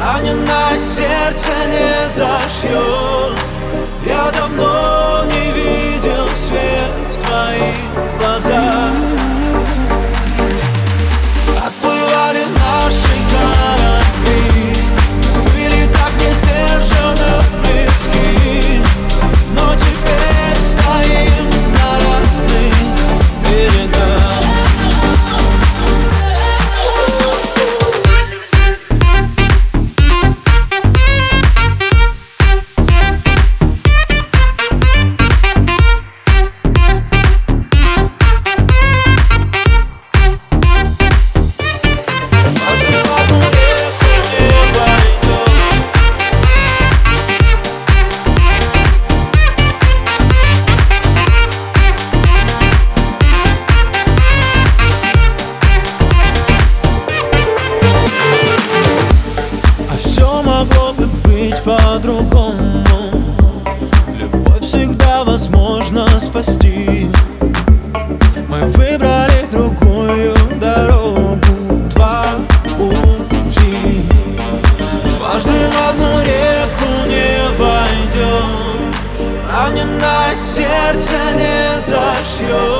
Раненое сердце не зашьет по-другому. Любовь всегда возможно спасти. Мы выбрали другую дорогу Два пути. Дважды в одну реку не войдешь Раненое сердце не зашьешь